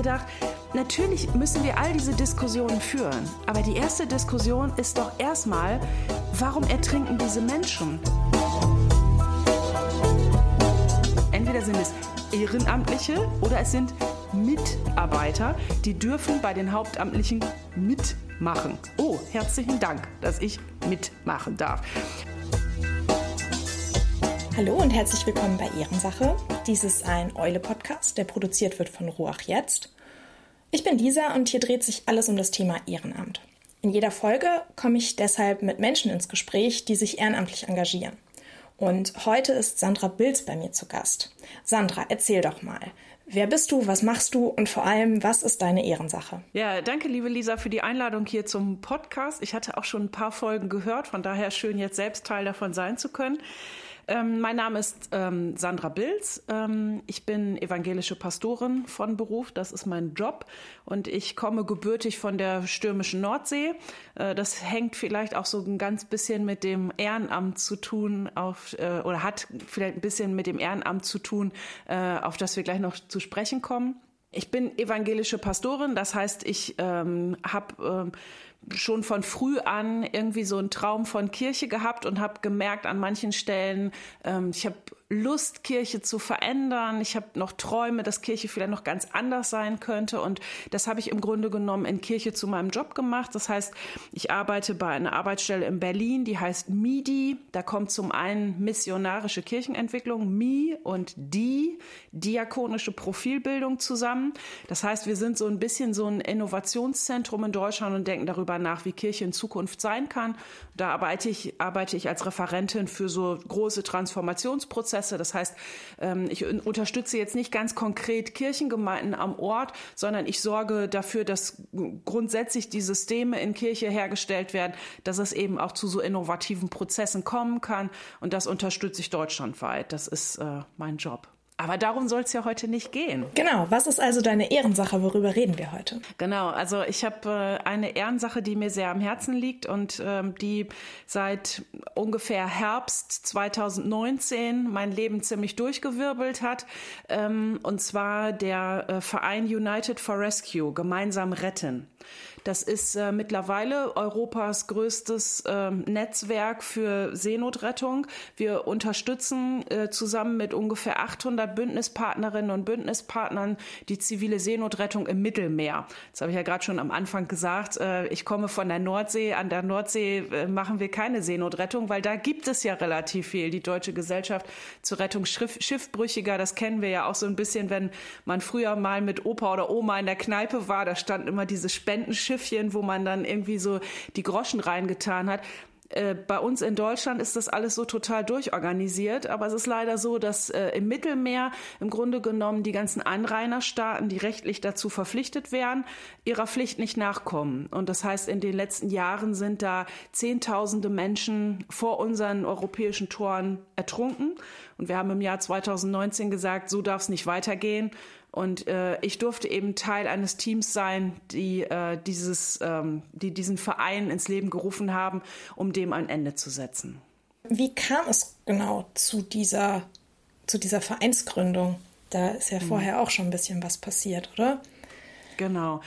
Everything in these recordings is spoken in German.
gedacht, natürlich müssen wir all diese Diskussionen führen. Aber die erste Diskussion ist doch erstmal, warum ertrinken diese Menschen? Entweder sind es Ehrenamtliche oder es sind Mitarbeiter, die dürfen bei den Hauptamtlichen mitmachen. Oh, herzlichen Dank, dass ich mitmachen darf. Hallo und herzlich willkommen bei Ehrensache. Dies ist ein Eule-Podcast, der produziert wird von Ruach Jetzt. Ich bin Lisa und hier dreht sich alles um das Thema Ehrenamt. In jeder Folge komme ich deshalb mit Menschen ins Gespräch, die sich ehrenamtlich engagieren. Und heute ist Sandra Bilz bei mir zu Gast. Sandra, erzähl doch mal. Wer bist du, was machst du und vor allem, was ist deine Ehrensache? Ja, danke, liebe Lisa, für die Einladung hier zum Podcast. Ich hatte auch schon ein paar Folgen gehört, von daher schön, jetzt selbst Teil davon sein zu können. Ähm, mein Name ist ähm, Sandra Bilz. Ähm, ich bin evangelische Pastorin von Beruf. Das ist mein Job. Und ich komme gebürtig von der stürmischen Nordsee. Äh, das hängt vielleicht auch so ein ganz bisschen mit dem Ehrenamt zu tun, auf, äh, oder hat vielleicht ein bisschen mit dem Ehrenamt zu tun, äh, auf das wir gleich noch zu sprechen kommen. Ich bin evangelische Pastorin, das heißt, ich ähm, habe ähm, schon von früh an irgendwie so einen Traum von Kirche gehabt und habe gemerkt an manchen Stellen, ähm, ich habe Lust, Kirche zu verändern. Ich habe noch Träume, dass Kirche vielleicht noch ganz anders sein könnte. Und das habe ich im Grunde genommen in Kirche zu meinem Job gemacht. Das heißt, ich arbeite bei einer Arbeitsstelle in Berlin, die heißt MIDI. Da kommt zum einen missionarische Kirchenentwicklung, MI und DI, diakonische Profilbildung zusammen. Das heißt, wir sind so ein bisschen so ein Innovationszentrum in Deutschland und denken darüber nach, wie Kirche in Zukunft sein kann. Da arbeite ich, arbeite ich als Referentin für so große Transformationsprozesse Prozesse. Das heißt, ähm, ich unterstütze jetzt nicht ganz konkret Kirchengemeinden am Ort, sondern ich sorge dafür, dass grundsätzlich die Systeme in Kirche hergestellt werden, dass es eben auch zu so innovativen Prozessen kommen kann. Und das unterstütze ich deutschlandweit. Das ist äh, mein Job. Aber darum soll es ja heute nicht gehen. Genau. Was ist also deine Ehrensache? Worüber reden wir heute? Genau. Also ich habe äh, eine Ehrensache, die mir sehr am Herzen liegt und ähm, die seit ungefähr Herbst 2019 mein Leben ziemlich durchgewirbelt hat. Ähm, und zwar der äh, Verein United for Rescue, gemeinsam retten. Das ist äh, mittlerweile Europas größtes äh, Netzwerk für Seenotrettung. Wir unterstützen äh, zusammen mit ungefähr 800 Bündnispartnerinnen und Bündnispartnern die zivile Seenotrettung im Mittelmeer. Das habe ich ja gerade schon am Anfang gesagt. Äh, ich komme von der Nordsee. An der Nordsee äh, machen wir keine Seenotrettung, weil da gibt es ja relativ viel. Die Deutsche Gesellschaft zur Rettung Schiffbrüchiger, das kennen wir ja auch so ein bisschen, wenn man früher mal mit Opa oder Oma in der Kneipe war, da standen immer diese Spendenschiff Schiffchen, wo man dann irgendwie so die Groschen reingetan hat. Äh, bei uns in Deutschland ist das alles so total durchorganisiert, aber es ist leider so, dass äh, im Mittelmeer im Grunde genommen die ganzen Anrainerstaaten, die rechtlich dazu verpflichtet wären, ihrer Pflicht nicht nachkommen. Und das heißt, in den letzten Jahren sind da Zehntausende Menschen vor unseren europäischen Toren ertrunken. Und wir haben im Jahr 2019 gesagt, so darf es nicht weitergehen. Und äh, ich durfte eben Teil eines Teams sein, die äh, dieses, ähm, die diesen Verein ins Leben gerufen haben, um dem ein Ende zu setzen. Wie kam es genau zu dieser, zu dieser Vereinsgründung? Da ist ja hm. vorher auch schon ein bisschen was passiert, oder? Genau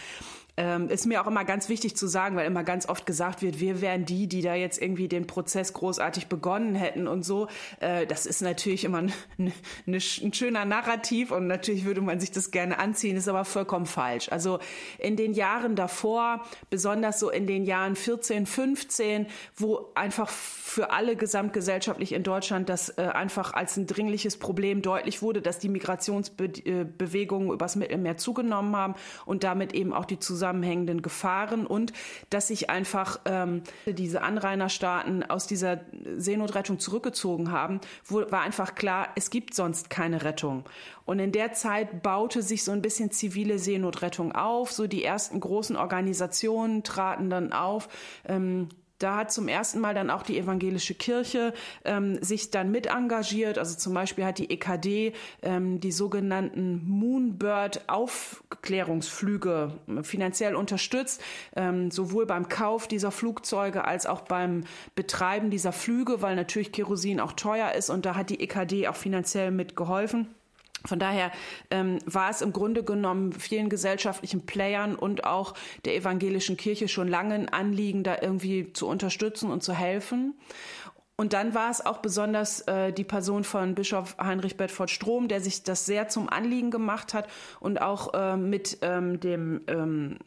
ähm, ist mir auch immer ganz wichtig zu sagen, weil immer ganz oft gesagt wird, wir wären die, die da jetzt irgendwie den Prozess großartig begonnen hätten und so. Äh, das ist natürlich immer ein, ein, schöner Narrativ und natürlich würde man sich das gerne anziehen, ist aber vollkommen falsch. Also in den Jahren davor, besonders so in den Jahren 14, 15, wo einfach für alle gesamtgesellschaftlich in Deutschland das äh, einfach als ein dringliches Problem deutlich wurde, dass die Migrationsbewegungen übers Mittelmeer zugenommen haben und damit eben auch die Zusammenarbeit zusammenhängenden Gefahren und dass sich einfach ähm, diese Anrainerstaaten aus dieser Seenotrettung zurückgezogen haben, wo, war einfach klar, es gibt sonst keine Rettung. Und in der Zeit baute sich so ein bisschen zivile Seenotrettung auf. So die ersten großen Organisationen traten dann auf. Ähm, da hat zum ersten Mal dann auch die evangelische Kirche ähm, sich dann mit engagiert. Also zum Beispiel hat die EKD ähm, die sogenannten Moonbird-Aufklärungsflüge finanziell unterstützt, ähm, sowohl beim Kauf dieser Flugzeuge als auch beim Betreiben dieser Flüge, weil natürlich Kerosin auch teuer ist und da hat die EKD auch finanziell mitgeholfen. Von daher ähm, war es im Grunde genommen vielen gesellschaftlichen Playern und auch der evangelischen Kirche schon lange ein Anliegen, da irgendwie zu unterstützen und zu helfen. Und dann war es auch besonders äh, die Person von Bischof Heinrich Bedford Strom, der sich das sehr zum Anliegen gemacht hat und auch äh, mit ähm, dem ähm,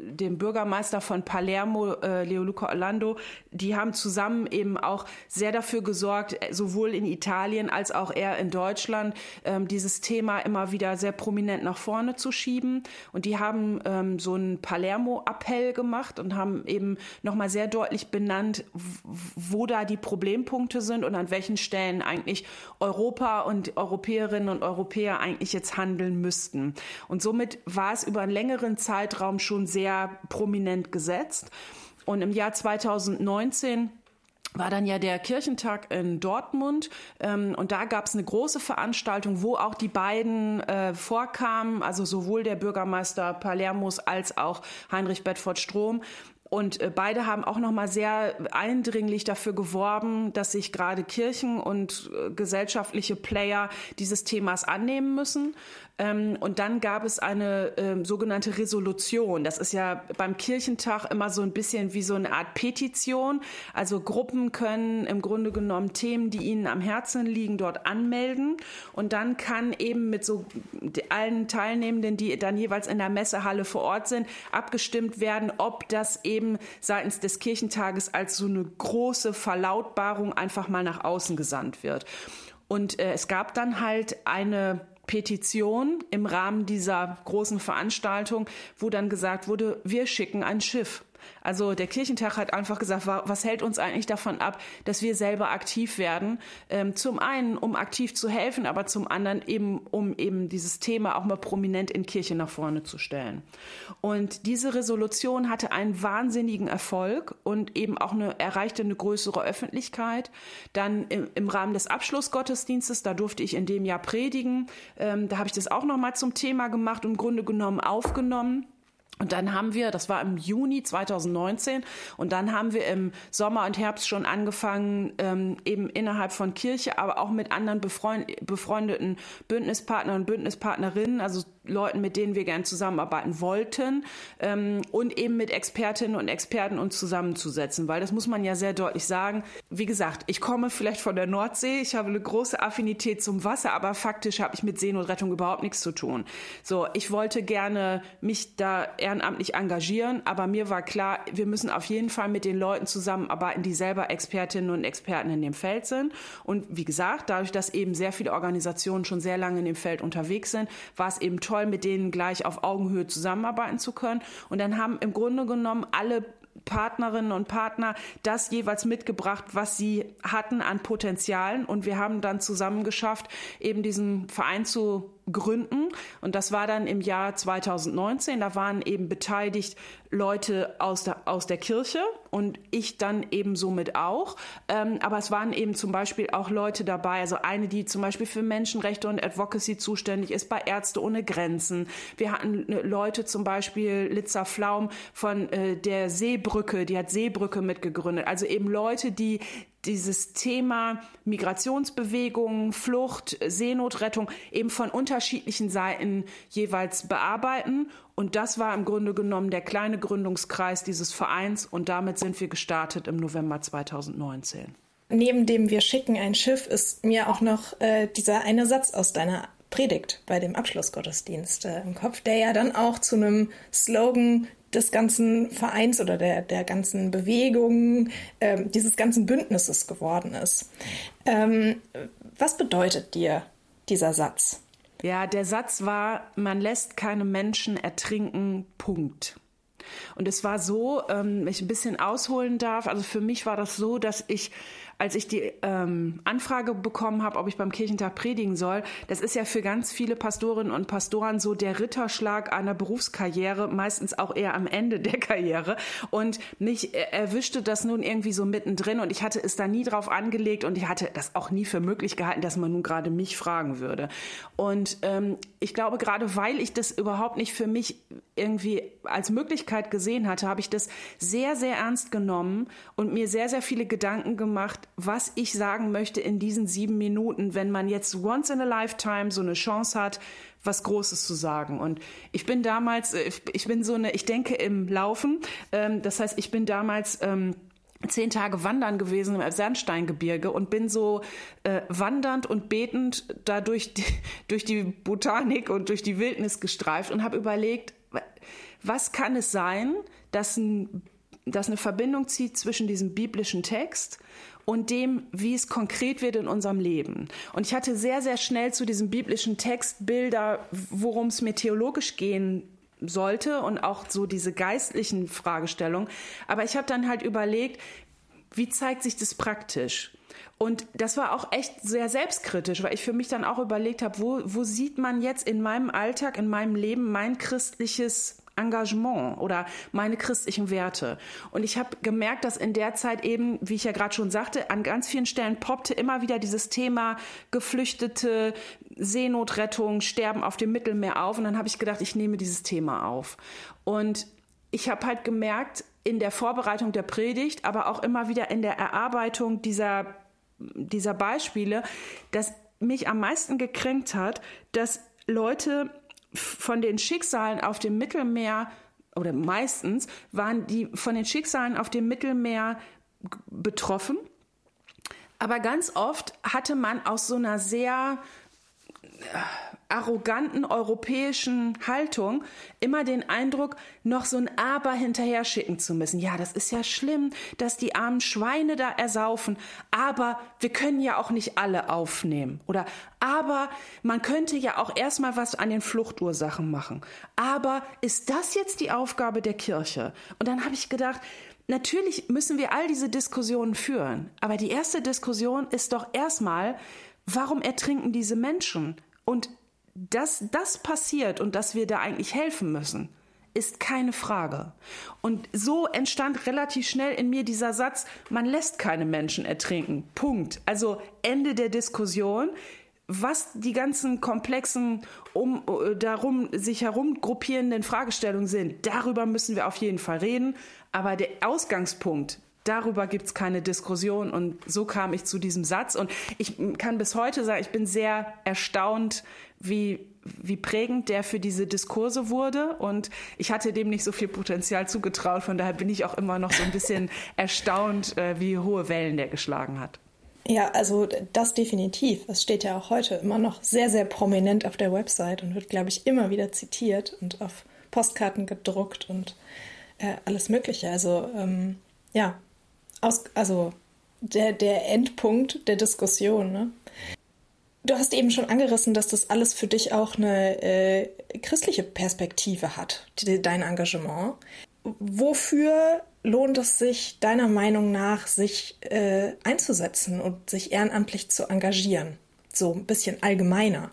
dem Bürgermeister von Palermo, äh, Leoluca Orlando, die haben zusammen eben auch sehr dafür gesorgt, äh, sowohl in Italien als auch er in Deutschland, ähm, dieses Thema immer wieder sehr prominent nach vorne zu schieben. Und die haben ähm, so einen Palermo-Appell gemacht und haben eben nochmal sehr deutlich benannt, wo da die Problempunkte sind und an welchen Stellen eigentlich Europa und Europäerinnen und Europäer eigentlich jetzt handeln müssten. Und somit war es über einen längeren Zeitraum schon sehr sehr prominent gesetzt. Und im Jahr 2019 war dann ja der Kirchentag in Dortmund ähm, und da gab es eine große Veranstaltung, wo auch die beiden äh, vorkamen, also sowohl der Bürgermeister Palermos als auch Heinrich Bedford Strom. Und äh, beide haben auch noch mal sehr eindringlich dafür geworben, dass sich gerade Kirchen und äh, gesellschaftliche Player dieses Themas annehmen müssen. Ähm, und dann gab es eine ähm, sogenannte Resolution. Das ist ja beim Kirchentag immer so ein bisschen wie so eine Art Petition. Also Gruppen können im Grunde genommen Themen, die ihnen am Herzen liegen, dort anmelden. Und dann kann eben mit so allen Teilnehmenden, die dann jeweils in der Messehalle vor Ort sind, abgestimmt werden, ob das eben seitens des Kirchentages als so eine große Verlautbarung einfach mal nach außen gesandt wird. Und äh, es gab dann halt eine Petition im Rahmen dieser großen Veranstaltung, wo dann gesagt wurde, wir schicken ein Schiff. Also der Kirchentag hat einfach gesagt, was hält uns eigentlich davon ab, dass wir selber aktiv werden? Ähm, zum einen, um aktiv zu helfen, aber zum anderen eben, um eben dieses Thema auch mal prominent in Kirche nach vorne zu stellen. Und diese Resolution hatte einen wahnsinnigen Erfolg und eben auch eine, erreichte eine größere Öffentlichkeit. Dann im, im Rahmen des Abschlussgottesdienstes, da durfte ich in dem Jahr predigen, ähm, da habe ich das auch nochmal zum Thema gemacht im Grunde genommen aufgenommen. Und dann haben wir, das war im Juni 2019, und dann haben wir im Sommer und Herbst schon angefangen, ähm, eben innerhalb von Kirche, aber auch mit anderen befreund befreundeten Bündnispartnern und Bündnispartnerinnen, also Leuten, mit denen wir gern zusammenarbeiten wollten, ähm, und eben mit Expertinnen und Experten uns zusammenzusetzen, weil das muss man ja sehr deutlich sagen. Wie gesagt, ich komme vielleicht von der Nordsee, ich habe eine große Affinität zum Wasser, aber faktisch habe ich mit Seenotrettung überhaupt nichts zu tun. So, ich wollte gerne mich da ehrenamtlich engagieren, aber mir war klar, wir müssen auf jeden Fall mit den Leuten zusammenarbeiten, die selber Expertinnen und Experten in dem Feld sind. Und wie gesagt, dadurch, dass eben sehr viele Organisationen schon sehr lange in dem Feld unterwegs sind, war es eben toll, mit denen gleich auf Augenhöhe zusammenarbeiten zu können. Und dann haben im Grunde genommen alle Partnerinnen und Partner das jeweils mitgebracht, was sie hatten an Potenzialen. Und wir haben dann zusammen geschafft, eben diesen Verein zu gründen. Und das war dann im Jahr 2019. Da waren eben beteiligt Leute aus der, aus der Kirche und ich dann eben somit auch. Ähm, aber es waren eben zum Beispiel auch Leute dabei, also eine, die zum Beispiel für Menschenrechte und Advocacy zuständig ist bei Ärzte ohne Grenzen. Wir hatten äh, Leute zum Beispiel, Litza Flaum von äh, der Seebrücke, die hat Seebrücke mitgegründet. Also eben Leute, die dieses Thema Migrationsbewegungen, Flucht, Seenotrettung eben von unterschiedlichen Seiten jeweils bearbeiten. Und das war im Grunde genommen der kleine Gründungskreis dieses Vereins und damit sind wir gestartet im November 2019. Neben dem Wir schicken ein Schiff ist mir auch noch äh, dieser eine Satz aus deiner Predigt bei dem Abschlussgottesdienst äh, im Kopf, der ja dann auch zu einem Slogan des ganzen Vereins oder der, der ganzen Bewegung, äh, dieses ganzen Bündnisses geworden ist. Ähm, was bedeutet dir dieser Satz? Ja, der Satz war, man lässt keine Menschen ertrinken, Punkt. Und es war so, ähm, ich ein bisschen ausholen darf, also für mich war das so, dass ich als ich die ähm, Anfrage bekommen habe, ob ich beim Kirchentag predigen soll, das ist ja für ganz viele Pastorinnen und Pastoren so der Ritterschlag einer Berufskarriere, meistens auch eher am Ende der Karriere. Und mich erwischte das nun irgendwie so mittendrin und ich hatte es da nie drauf angelegt und ich hatte das auch nie für möglich gehalten, dass man nun gerade mich fragen würde. Und ähm, ich glaube, gerade weil ich das überhaupt nicht für mich irgendwie als Möglichkeit gesehen hatte, habe ich das sehr, sehr ernst genommen und mir sehr, sehr viele Gedanken gemacht, was ich sagen möchte in diesen sieben Minuten, wenn man jetzt once in a lifetime so eine Chance hat, was Großes zu sagen. Und ich bin damals, äh, ich bin so eine, ich denke im Laufen. Ähm, das heißt, ich bin damals ähm, zehn Tage wandern gewesen im Sandsteingebirge und bin so äh, wandernd und betend da durch die, durch die Botanik und durch die Wildnis gestreift und habe überlegt, was kann es sein, dass, ein, dass eine Verbindung zieht zwischen diesem biblischen Text und dem, wie es konkret wird in unserem Leben. Und ich hatte sehr, sehr schnell zu diesem biblischen Text Bilder, worum es mir theologisch gehen sollte und auch so diese geistlichen Fragestellungen. Aber ich habe dann halt überlegt, wie zeigt sich das praktisch? Und das war auch echt sehr selbstkritisch, weil ich für mich dann auch überlegt habe, wo, wo sieht man jetzt in meinem Alltag, in meinem Leben mein christliches Engagement oder meine christlichen Werte. Und ich habe gemerkt, dass in der Zeit eben, wie ich ja gerade schon sagte, an ganz vielen Stellen poppte immer wieder dieses Thema Geflüchtete, Seenotrettung, Sterben auf dem Mittelmeer auf. Und dann habe ich gedacht, ich nehme dieses Thema auf. Und ich habe halt gemerkt, in der Vorbereitung der Predigt, aber auch immer wieder in der Erarbeitung dieser, dieser Beispiele, dass mich am meisten gekränkt hat, dass Leute von den Schicksalen auf dem Mittelmeer oder meistens waren die von den Schicksalen auf dem Mittelmeer betroffen. Aber ganz oft hatte man aus so einer sehr arroganten europäischen Haltung immer den Eindruck, noch so ein Aber hinterher schicken zu müssen. Ja, das ist ja schlimm, dass die armen Schweine da ersaufen, aber wir können ja auch nicht alle aufnehmen. Oder aber man könnte ja auch erstmal was an den Fluchtursachen machen. Aber ist das jetzt die Aufgabe der Kirche? Und dann habe ich gedacht, natürlich müssen wir all diese Diskussionen führen. Aber die erste Diskussion ist doch erstmal, warum ertrinken diese Menschen? Und dass das passiert und dass wir da eigentlich helfen müssen, ist keine Frage. Und so entstand relativ schnell in mir dieser Satz, man lässt keine Menschen ertrinken. Punkt. Also Ende der Diskussion. Was die ganzen komplexen, um, darum sich herum gruppierenden Fragestellungen sind, darüber müssen wir auf jeden Fall reden. Aber der Ausgangspunkt, darüber gibt es keine Diskussion. Und so kam ich zu diesem Satz. Und ich kann bis heute sagen, ich bin sehr erstaunt, wie, wie prägend der für diese Diskurse wurde. Und ich hatte dem nicht so viel Potenzial zugetraut. Von daher bin ich auch immer noch so ein bisschen erstaunt, äh, wie hohe Wellen der geschlagen hat. Ja, also das definitiv. Es steht ja auch heute immer noch sehr, sehr prominent auf der Website und wird, glaube ich, immer wieder zitiert und auf Postkarten gedruckt und äh, alles Mögliche. Also ähm, ja, aus, also der, der Endpunkt der Diskussion. Ne? Du hast eben schon angerissen, dass das alles für dich auch eine äh, christliche Perspektive hat, die, dein Engagement. Wofür lohnt es sich deiner Meinung nach, sich äh, einzusetzen und sich ehrenamtlich zu engagieren? So ein bisschen allgemeiner.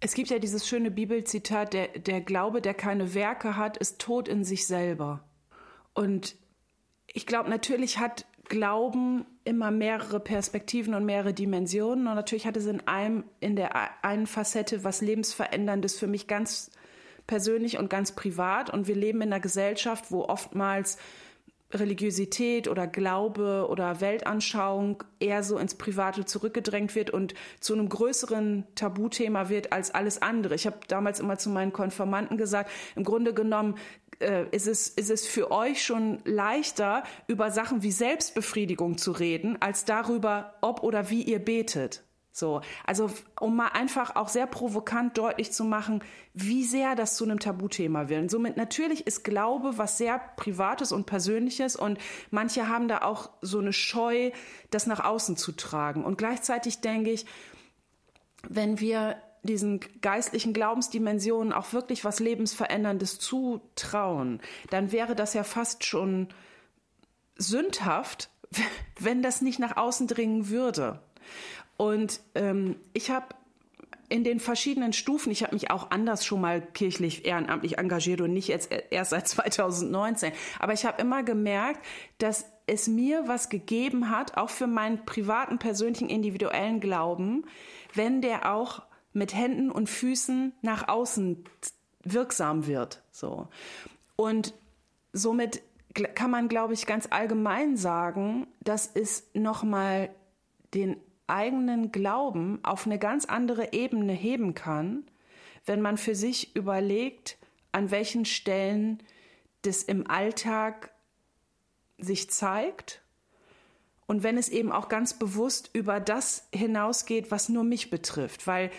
Es gibt ja dieses schöne Bibelzitat, der, der Glaube, der keine Werke hat, ist tot in sich selber. Und ich glaube, natürlich hat Glauben immer mehrere Perspektiven und mehrere Dimensionen. Und natürlich hat es in einem, in der einen Facette was Lebensveränderndes für mich ganz persönlich und ganz privat. Und wir leben in einer Gesellschaft, wo oftmals Religiosität oder Glaube oder Weltanschauung eher so ins Private zurückgedrängt wird und zu einem größeren Tabuthema wird als alles andere. Ich habe damals immer zu meinen Konformanten gesagt, im Grunde genommen äh, ist, es, ist es für euch schon leichter, über Sachen wie Selbstbefriedigung zu reden, als darüber, ob oder wie ihr betet. So, also um mal einfach auch sehr provokant deutlich zu machen, wie sehr das zu einem Tabuthema wird. Und somit natürlich ist Glaube was sehr Privates und Persönliches und manche haben da auch so eine Scheu, das nach außen zu tragen. Und gleichzeitig denke ich, wenn wir diesen geistlichen Glaubensdimensionen auch wirklich was Lebensveränderndes zutrauen, dann wäre das ja fast schon sündhaft, wenn das nicht nach außen dringen würde. Und ähm, ich habe in den verschiedenen Stufen, ich habe mich auch anders schon mal kirchlich ehrenamtlich engagiert und nicht jetzt erst seit 2019, aber ich habe immer gemerkt, dass es mir was gegeben hat, auch für meinen privaten, persönlichen, individuellen Glauben, wenn der auch mit Händen und Füßen nach außen wirksam wird. So. Und somit kann man, glaube ich, ganz allgemein sagen, dass es nochmal den eigenen Glauben auf eine ganz andere Ebene heben kann, wenn man für sich überlegt, an welchen Stellen das im Alltag sich zeigt und wenn es eben auch ganz bewusst über das hinausgeht, was nur mich betrifft, weil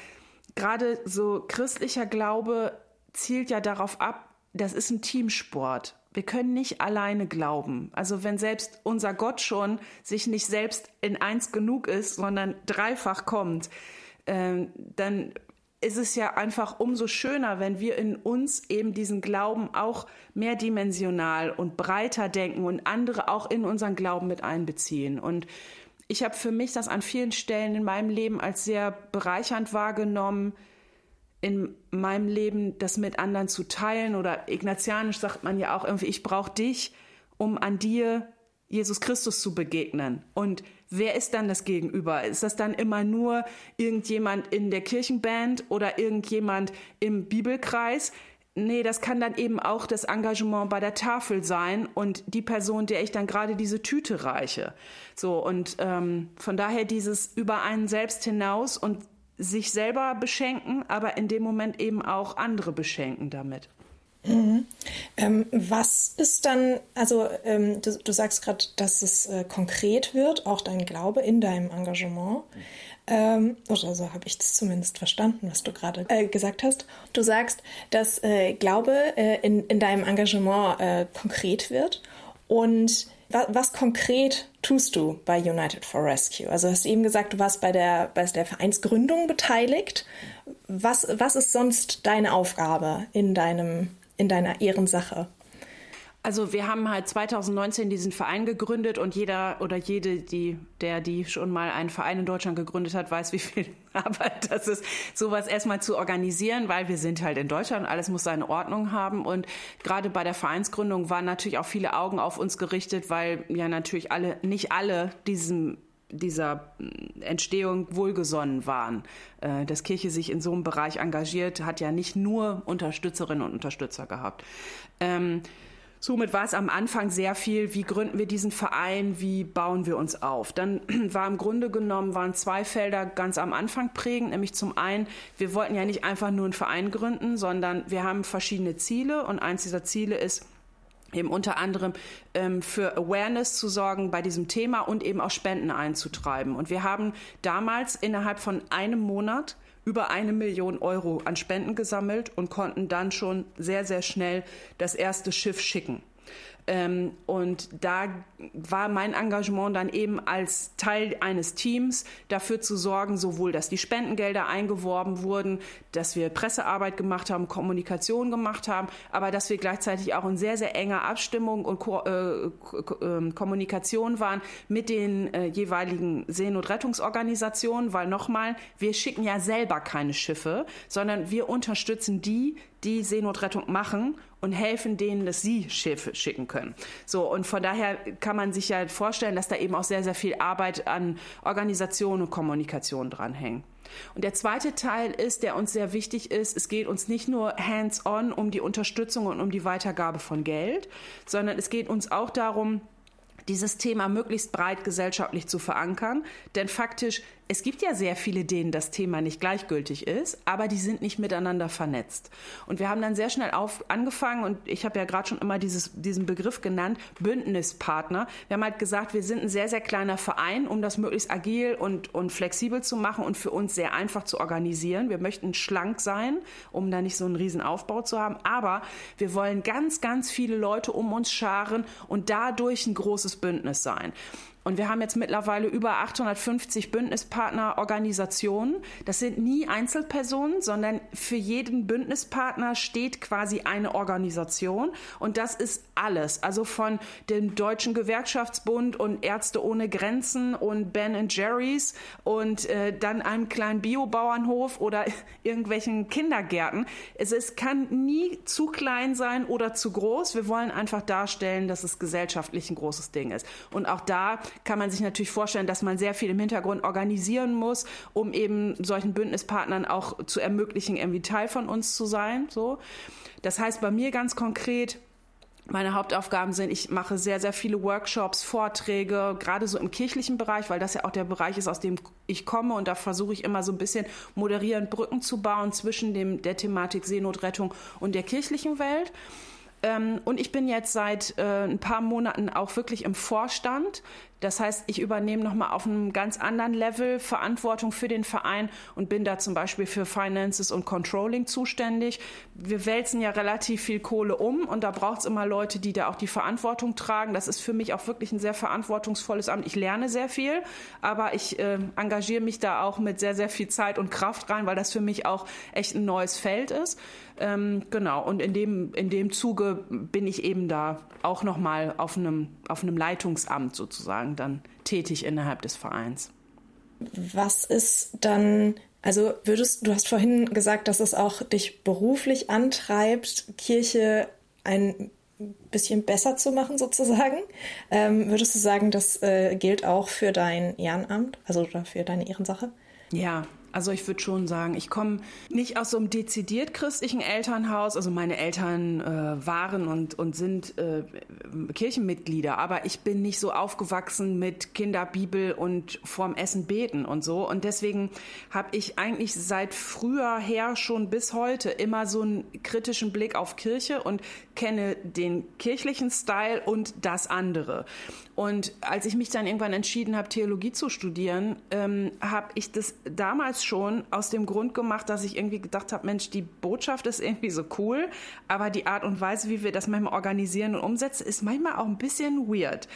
gerade so christlicher Glaube zielt ja darauf ab, das ist ein Teamsport. Wir können nicht alleine glauben. Also wenn selbst unser Gott schon sich nicht selbst in eins genug ist, sondern dreifach kommt, äh, dann ist es ja einfach umso schöner, wenn wir in uns eben diesen Glauben auch mehrdimensional und breiter denken und andere auch in unseren Glauben mit einbeziehen. Und ich habe für mich das an vielen Stellen in meinem Leben als sehr bereichernd wahrgenommen, in meinem Leben das mit anderen zu teilen. Oder ignatianisch sagt man ja auch irgendwie, ich brauche dich, um an dir Jesus Christus zu begegnen. Und wer ist dann das Gegenüber? Ist das dann immer nur irgendjemand in der Kirchenband oder irgendjemand im Bibelkreis? Nee, das kann dann eben auch das Engagement bei der Tafel sein und die Person, der ich dann gerade diese Tüte reiche. So, und ähm, von daher dieses über einen selbst hinaus und sich selber beschenken, aber in dem Moment eben auch andere beschenken damit. Mhm. Ähm, was ist dann, also ähm, du, du, sagst gerade, dass es äh, konkret wird, auch dein Glaube in deinem Engagement. Ähm, oder so habe ich das zumindest verstanden, was du gerade äh, gesagt hast. Du sagst, dass äh, Glaube äh, in, in deinem Engagement äh, konkret wird und was, was, konkret tust du bei United for Rescue? Also hast du eben gesagt, du warst bei der, bei der Vereinsgründung beteiligt. Was, was ist sonst deine Aufgabe in deinem, in deiner Ehrensache? Also wir haben halt 2019 diesen Verein gegründet und jeder oder jede, die, der die schon mal einen Verein in Deutschland gegründet hat, weiß, wie viel Arbeit das ist, sowas erstmal zu organisieren, weil wir sind halt in Deutschland, alles muss seine Ordnung haben und gerade bei der Vereinsgründung waren natürlich auch viele Augen auf uns gerichtet, weil ja natürlich alle, nicht alle diesem dieser Entstehung wohlgesonnen waren. Äh, dass Kirche sich in so einem Bereich engagiert, hat ja nicht nur Unterstützerinnen und Unterstützer gehabt. Ähm, Somit war es am Anfang sehr viel, wie gründen wir diesen Verein, wie bauen wir uns auf. Dann war im Grunde genommen, waren zwei Felder ganz am Anfang prägend, nämlich zum einen, wir wollten ja nicht einfach nur einen Verein gründen, sondern wir haben verschiedene Ziele und eins dieser Ziele ist, eben unter anderem ähm, für Awareness zu sorgen bei diesem Thema und eben auch Spenden einzutreiben. Und wir haben damals innerhalb von einem Monat über eine Million Euro an Spenden gesammelt und konnten dann schon sehr, sehr schnell das erste Schiff schicken. Ähm, und da war mein Engagement dann eben als Teil eines Teams dafür zu sorgen, sowohl, dass die Spendengelder eingeworben wurden, dass wir Pressearbeit gemacht haben, Kommunikation gemacht haben, aber dass wir gleichzeitig auch in sehr, sehr enger Abstimmung und Ko äh, ähm, Kommunikation waren mit den äh, jeweiligen Seenotrettungsorganisationen, weil nochmal, wir schicken ja selber keine Schiffe, sondern wir unterstützen die, die Seenotrettung machen und helfen denen, dass sie Schiffe schicken können. So, und von daher kann man sich ja vorstellen, dass da eben auch sehr, sehr viel Arbeit an Organisation und Kommunikation dranhängt. Und der zweite Teil ist, der uns sehr wichtig ist, es geht uns nicht nur hands-on um die Unterstützung und um die Weitergabe von Geld, sondern es geht uns auch darum, dieses Thema möglichst breit gesellschaftlich zu verankern. Denn faktisch es gibt ja sehr viele, denen das Thema nicht gleichgültig ist, aber die sind nicht miteinander vernetzt. Und wir haben dann sehr schnell auf, angefangen, und ich habe ja gerade schon immer dieses, diesen Begriff genannt, Bündnispartner. Wir haben halt gesagt, wir sind ein sehr, sehr kleiner Verein, um das möglichst agil und, und flexibel zu machen und für uns sehr einfach zu organisieren. Wir möchten schlank sein, um da nicht so einen riesen Aufbau zu haben. Aber wir wollen ganz, ganz viele Leute um uns scharen und dadurch ein großes Bündnis sein. Und wir haben jetzt mittlerweile über 850 Bündnispartner Organisationen. Das sind nie Einzelpersonen, sondern für jeden Bündnispartner steht quasi eine Organisation. Und das ist alles. Also von dem Deutschen Gewerkschaftsbund und Ärzte ohne Grenzen und Ben Jerry's und äh, dann einem kleinen Biobauernhof oder irgendwelchen Kindergärten. Es ist, kann nie zu klein sein oder zu groß. Wir wollen einfach darstellen, dass es gesellschaftlich ein großes Ding ist. Und auch da kann man sich natürlich vorstellen, dass man sehr viel im Hintergrund organisieren muss, um eben solchen Bündnispartnern auch zu ermöglichen, irgendwie Teil von uns zu sein. So. Das heißt bei mir ganz konkret, meine Hauptaufgaben sind, ich mache sehr, sehr viele Workshops, Vorträge, gerade so im kirchlichen Bereich, weil das ja auch der Bereich ist, aus dem ich komme. Und da versuche ich immer so ein bisschen moderierend Brücken zu bauen zwischen dem, der Thematik Seenotrettung und der kirchlichen Welt. Ähm, und ich bin jetzt seit äh, ein paar Monaten auch wirklich im Vorstand das heißt, ich übernehme nochmal auf einem ganz anderen Level Verantwortung für den Verein und bin da zum Beispiel für Finances und Controlling zuständig. Wir wälzen ja relativ viel Kohle um und da braucht es immer Leute, die da auch die Verantwortung tragen. Das ist für mich auch wirklich ein sehr verantwortungsvolles Amt. Ich lerne sehr viel, aber ich äh, engagiere mich da auch mit sehr, sehr viel Zeit und Kraft rein, weil das für mich auch echt ein neues Feld ist. Ähm, genau, und in dem, in dem Zuge bin ich eben da auch nochmal auf einem, auf einem Leitungsamt sozusagen dann tätig innerhalb des Vereins. Was ist dann, also würdest du hast vorhin gesagt, dass es auch dich beruflich antreibt, Kirche ein bisschen besser zu machen sozusagen. Ähm, würdest du sagen, das äh, gilt auch für dein Ehrenamt, also für deine Ehrensache? Ja, also ich würde schon sagen, ich komme nicht aus so einem dezidiert christlichen Elternhaus. Also meine Eltern äh, waren und, und sind äh, Kirchenmitglieder, aber ich bin nicht so aufgewachsen mit Kinderbibel und vorm Essen beten und so. Und deswegen habe ich eigentlich seit früher her schon bis heute immer so einen kritischen Blick auf Kirche und kenne den kirchlichen Style und das andere. Und als ich mich dann irgendwann entschieden habe, Theologie zu studieren, ähm, habe ich das damals schon aus dem Grund gemacht, dass ich irgendwie gedacht habe, Mensch, die Botschaft ist irgendwie so cool, aber die Art und Weise, wie wir das manchmal organisieren und umsetzen, ist manchmal auch ein bisschen weird.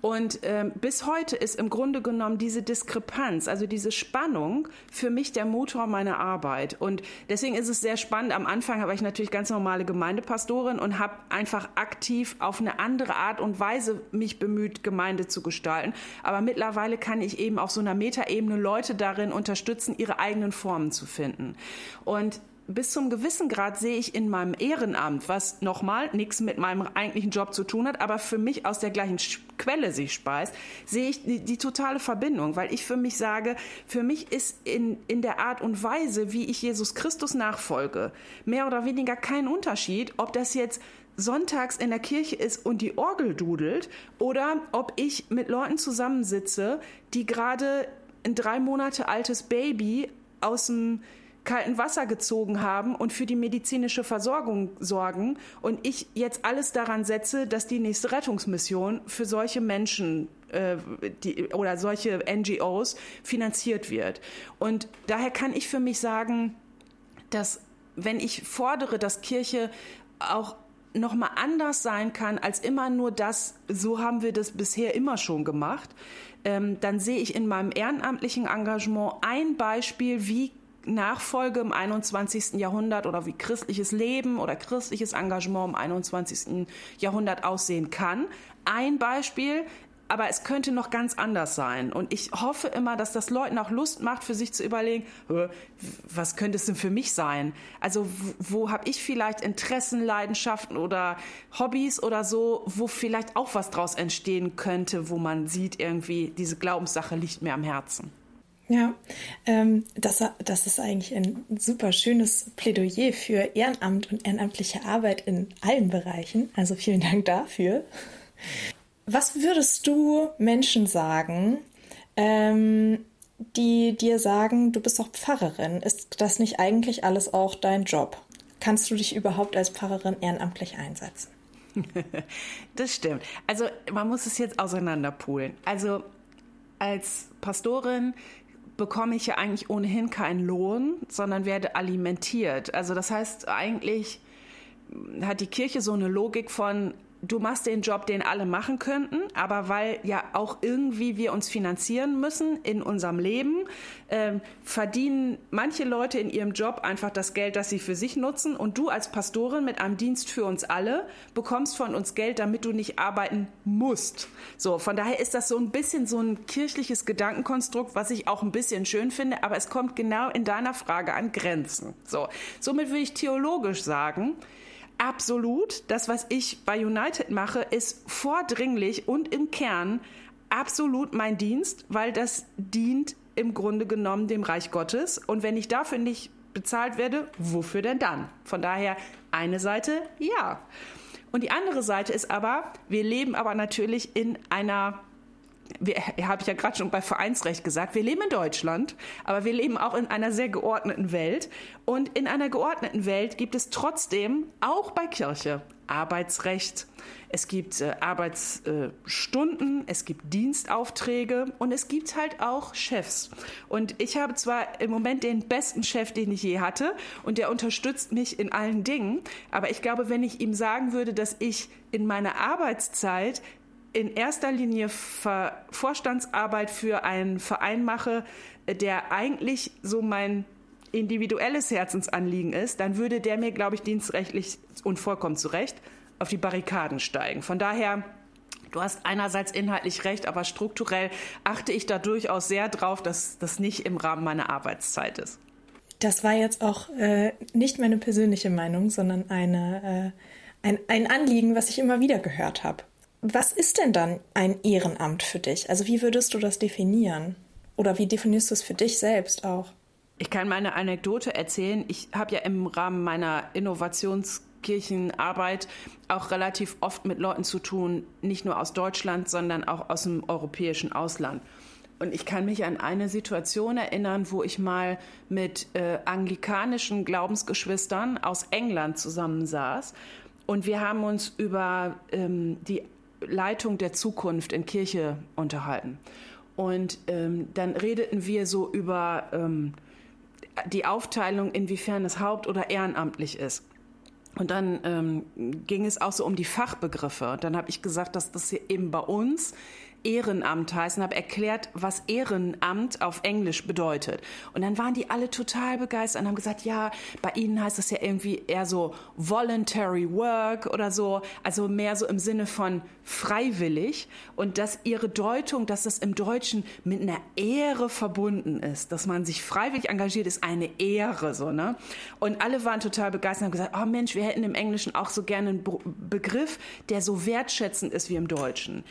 Und ähm, bis heute ist im Grunde genommen diese Diskrepanz, also diese Spannung, für mich der Motor meiner Arbeit. Und deswegen ist es sehr spannend. Am Anfang habe ich natürlich ganz normale Gemeindepastorin und habe einfach aktiv auf eine andere Art und Weise mich bemüht, Gemeinde zu gestalten. Aber mittlerweile kann ich eben auf so einer Metaebene Leute darin unterstützen, ihre eigenen Formen zu finden. Und bis zum gewissen Grad sehe ich in meinem Ehrenamt, was nochmal nichts mit meinem eigentlichen Job zu tun hat, aber für mich aus der gleichen Quelle sich speist, sehe ich die, die, totale Verbindung, weil ich für mich sage, für mich ist in, in der Art und Weise, wie ich Jesus Christus nachfolge, mehr oder weniger kein Unterschied, ob das jetzt sonntags in der Kirche ist und die Orgel dudelt oder ob ich mit Leuten zusammensitze, die gerade ein drei Monate altes Baby aus dem kalten Wasser gezogen haben und für die medizinische Versorgung sorgen und ich jetzt alles daran setze, dass die nächste Rettungsmission für solche Menschen äh, die, oder solche NGOs finanziert wird. Und daher kann ich für mich sagen, dass wenn ich fordere, dass Kirche auch noch mal anders sein kann als immer nur das, so haben wir das bisher immer schon gemacht, ähm, dann sehe ich in meinem ehrenamtlichen Engagement ein Beispiel, wie Nachfolge im 21. Jahrhundert oder wie christliches Leben oder christliches Engagement im 21. Jahrhundert aussehen kann. Ein Beispiel, aber es könnte noch ganz anders sein. Und ich hoffe immer, dass das Leuten auch Lust macht, für sich zu überlegen, was könnte es denn für mich sein? Also wo, habe ich vielleicht Interessen, Leidenschaften oder Hobbys oder so, wo vielleicht auch was draus entstehen könnte, wo man sieht, irgendwie diese Glaubenssache liegt mir am Herzen. Ja, ähm, das, das ist eigentlich ein super schönes Plädoyer für Ehrenamt und ehrenamtliche Arbeit in allen Bereichen. Also vielen Dank dafür. Was würdest du Menschen sagen, ähm, die dir sagen, du bist doch Pfarrerin? Ist das nicht eigentlich alles auch dein Job? Kannst du dich überhaupt als Pfarrerin ehrenamtlich einsetzen? Das stimmt. Also man muss es jetzt auseinanderpulen. Also als Pastorin bekomme ich ja eigentlich ohnehin keinen Lohn, sondern werde alimentiert. Also das heißt eigentlich hat die Kirche so eine Logik von, du machst den Job, den alle machen könnten, aber weil ja auch irgendwie wir uns finanzieren müssen in unserem Leben, ähm, verdienen manche Leute in ihrem Job einfach das Geld, das sie für sich nutzen und du als Pastorin mit einem Dienst für uns alle bekommst von uns Geld, damit du nicht arbeiten musst. So, von daher ist das so ein bisschen so ein kirchliches Gedankenkonstrukt, was ich auch ein bisschen schön finde, aber es kommt genau in deiner Frage an Grenzen. So, somit würde ich theologisch sagen, absolut. Das, was ich bei United mache, ist vordringlich und im Kern absolut mein Dienst, weil das dient im Grunde genommen dem Reich Gottes. Und wenn ich dafür nicht bezahlt werde, wofür denn dann? Von daher eine Seite ja. Und die andere Seite ist aber, wir leben aber natürlich in einer habe ich ja gerade schon bei Vereinsrecht gesagt, wir leben in Deutschland, aber wir leben auch in einer sehr geordneten Welt. Und in einer geordneten Welt gibt es trotzdem auch bei Kirche Arbeitsrecht, es gibt äh, Arbeitsstunden, es gibt Dienstaufträge und es gibt halt auch Chefs. Und ich habe zwar im Moment den besten Chef, den ich je hatte, und der unterstützt mich in allen Dingen, aber ich glaube, wenn ich ihm sagen würde, dass ich in meiner Arbeitszeit in erster Linie Ver Vorstandsarbeit für einen Verein mache, der eigentlich so mein individuelles Herzensanliegen ist, dann würde der mir, glaube ich, dienstrechtlich und vollkommen zu Recht auf die Barrikaden steigen. Von daher Du hast einerseits inhaltlich recht, aber strukturell achte ich da durchaus sehr drauf, dass das nicht im Rahmen meiner Arbeitszeit ist. Das war jetzt auch äh, nicht meine persönliche Meinung, sondern eine, äh, ein, ein Anliegen, was ich immer wieder gehört habe. Was ist denn dann ein Ehrenamt für dich? Also wie würdest du das definieren? Oder wie definierst du es für dich selbst auch? Ich kann meine Anekdote erzählen. Ich habe ja im Rahmen meiner Innovationskirchenarbeit auch relativ oft mit Leuten zu tun, nicht nur aus Deutschland, sondern auch aus dem europäischen Ausland. Und ich kann mich an eine Situation erinnern, wo ich mal mit äh, anglikanischen Glaubensgeschwistern aus England zusammensaß. Und wir haben uns über ähm, die Leitung der Zukunft in Kirche unterhalten. Und ähm, dann redeten wir so über ähm, die Aufteilung, inwiefern es haupt- oder ehrenamtlich ist. Und dann ähm, ging es auch so um die Fachbegriffe. Und dann habe ich gesagt, dass das hier eben bei uns Ehrenamt heißt und habe erklärt, was Ehrenamt auf Englisch bedeutet. Und dann waren die alle total begeistert und haben gesagt, ja, bei ihnen heißt das ja irgendwie eher so voluntary work oder so, also mehr so im Sinne von freiwillig und dass ihre Deutung, dass das im Deutschen mit einer Ehre verbunden ist, dass man sich freiwillig engagiert, ist eine Ehre, so, ne? Und alle waren total begeistert und haben gesagt, oh Mensch, wir hätten im Englischen auch so gerne einen Begriff, der so wertschätzend ist wie im Deutschen.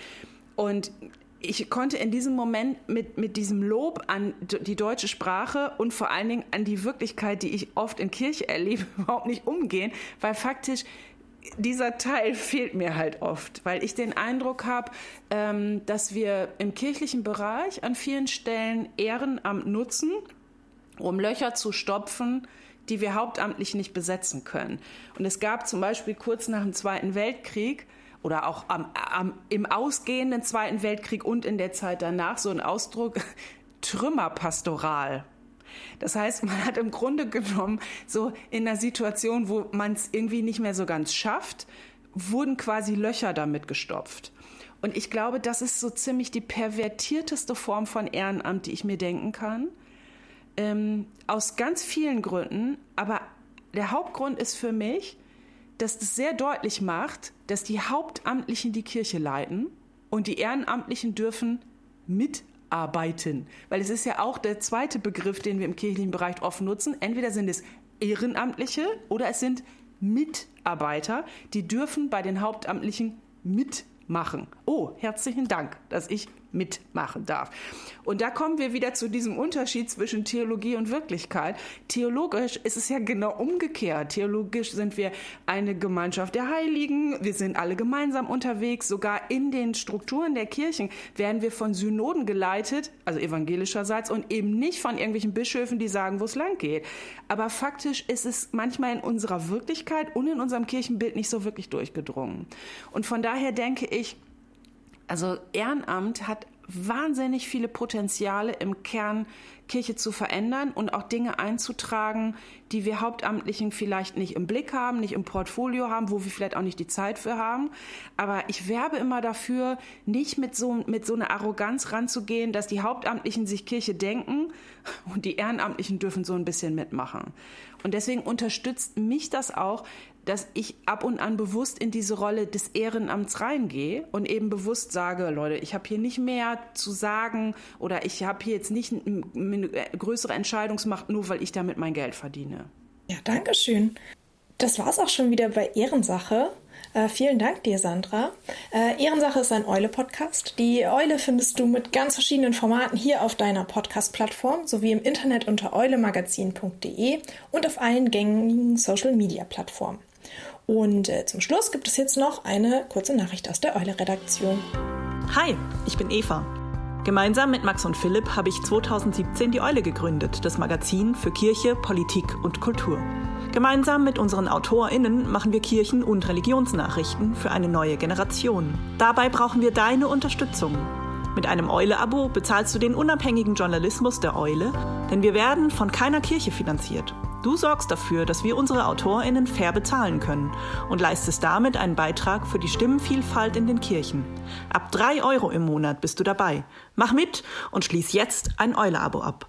Und ich konnte in diesem Moment mit, mit diesem Lob an die deutsche Sprache und vor allen Dingen an die Wirklichkeit, die ich oft in Kirche erlebe, überhaupt nicht umgehen, weil faktisch dieser Teil fehlt mir halt oft, weil ich den Eindruck habe, ähm, dass wir im kirchlichen Bereich an vielen Stellen Ehrenamt nutzen, um Löcher zu stopfen, die wir hauptamtlich nicht besetzen können. Und es gab zum Beispiel kurz nach dem Zweiten Weltkrieg oder auch am, am, im ausgehenden Zweiten Weltkrieg und in der Zeit danach so ein Ausdruck Trümmerpastoral. Das heißt, man hat im Grunde genommen so in einer Situation, wo man es irgendwie nicht mehr so ganz schafft, wurden quasi Löcher damit gestopft. Und ich glaube, das ist so ziemlich die pervertierteste Form von Ehrenamt, die ich mir denken kann. Ähm, aus ganz vielen Gründen, aber der Hauptgrund ist für mich, dass das sehr deutlich macht, dass die Hauptamtlichen die Kirche leiten und die Ehrenamtlichen dürfen mitarbeiten. Weil es ist ja auch der zweite Begriff, den wir im kirchlichen Bereich oft nutzen. Entweder sind es Ehrenamtliche oder es sind Mitarbeiter, die dürfen bei den Hauptamtlichen mitmachen. Oh, herzlichen Dank, dass ich mitmachen darf. Und da kommen wir wieder zu diesem Unterschied zwischen Theologie und Wirklichkeit. Theologisch ist es ja genau umgekehrt. Theologisch sind wir eine Gemeinschaft der Heiligen, wir sind alle gemeinsam unterwegs, sogar in den Strukturen der Kirchen werden wir von Synoden geleitet, also evangelischerseits, und eben nicht von irgendwelchen Bischöfen, die sagen, wo es lang geht. Aber faktisch ist es manchmal in unserer Wirklichkeit und in unserem Kirchenbild nicht so wirklich durchgedrungen. Und von daher denke ich, also Ehrenamt hat wahnsinnig viele Potenziale im Kern Kirche zu verändern und auch Dinge einzutragen, die wir Hauptamtlichen vielleicht nicht im Blick haben, nicht im Portfolio haben, wo wir vielleicht auch nicht die Zeit für haben. Aber ich werbe immer dafür, nicht mit so, mit so einer Arroganz ranzugehen, dass die Hauptamtlichen sich Kirche denken und die Ehrenamtlichen dürfen so ein bisschen mitmachen. Und deswegen unterstützt mich das auch, dass ich ab und an bewusst in diese Rolle des Ehrenamts reingehe und eben bewusst sage, Leute, ich habe hier nicht mehr zu sagen oder ich habe hier jetzt nicht eine größere Entscheidungsmacht, nur weil ich damit mein Geld verdiene. Ja, danke schön. Das war es auch schon wieder bei Ehrensache. Äh, vielen Dank dir, Sandra. Äh, Ehrensache ist ein Eule-Podcast. Die Eule findest du mit ganz verschiedenen Formaten hier auf deiner Podcast-Plattform sowie im Internet unter eulemagazin.de und auf allen gängigen Social-Media-Plattformen. Und äh, zum Schluss gibt es jetzt noch eine kurze Nachricht aus der Eule-Redaktion. Hi, ich bin Eva. Gemeinsam mit Max und Philipp habe ich 2017 die Eule gegründet, das Magazin für Kirche, Politik und Kultur. Gemeinsam mit unseren AutorInnen machen wir Kirchen- und Religionsnachrichten für eine neue Generation. Dabei brauchen wir deine Unterstützung. Mit einem Eule-Abo bezahlst du den unabhängigen Journalismus der Eule, denn wir werden von keiner Kirche finanziert. Du sorgst dafür, dass wir unsere AutorInnen fair bezahlen können und leistest damit einen Beitrag für die Stimmenvielfalt in den Kirchen. Ab drei Euro im Monat bist du dabei. Mach mit und schließ jetzt ein Eule-Abo ab.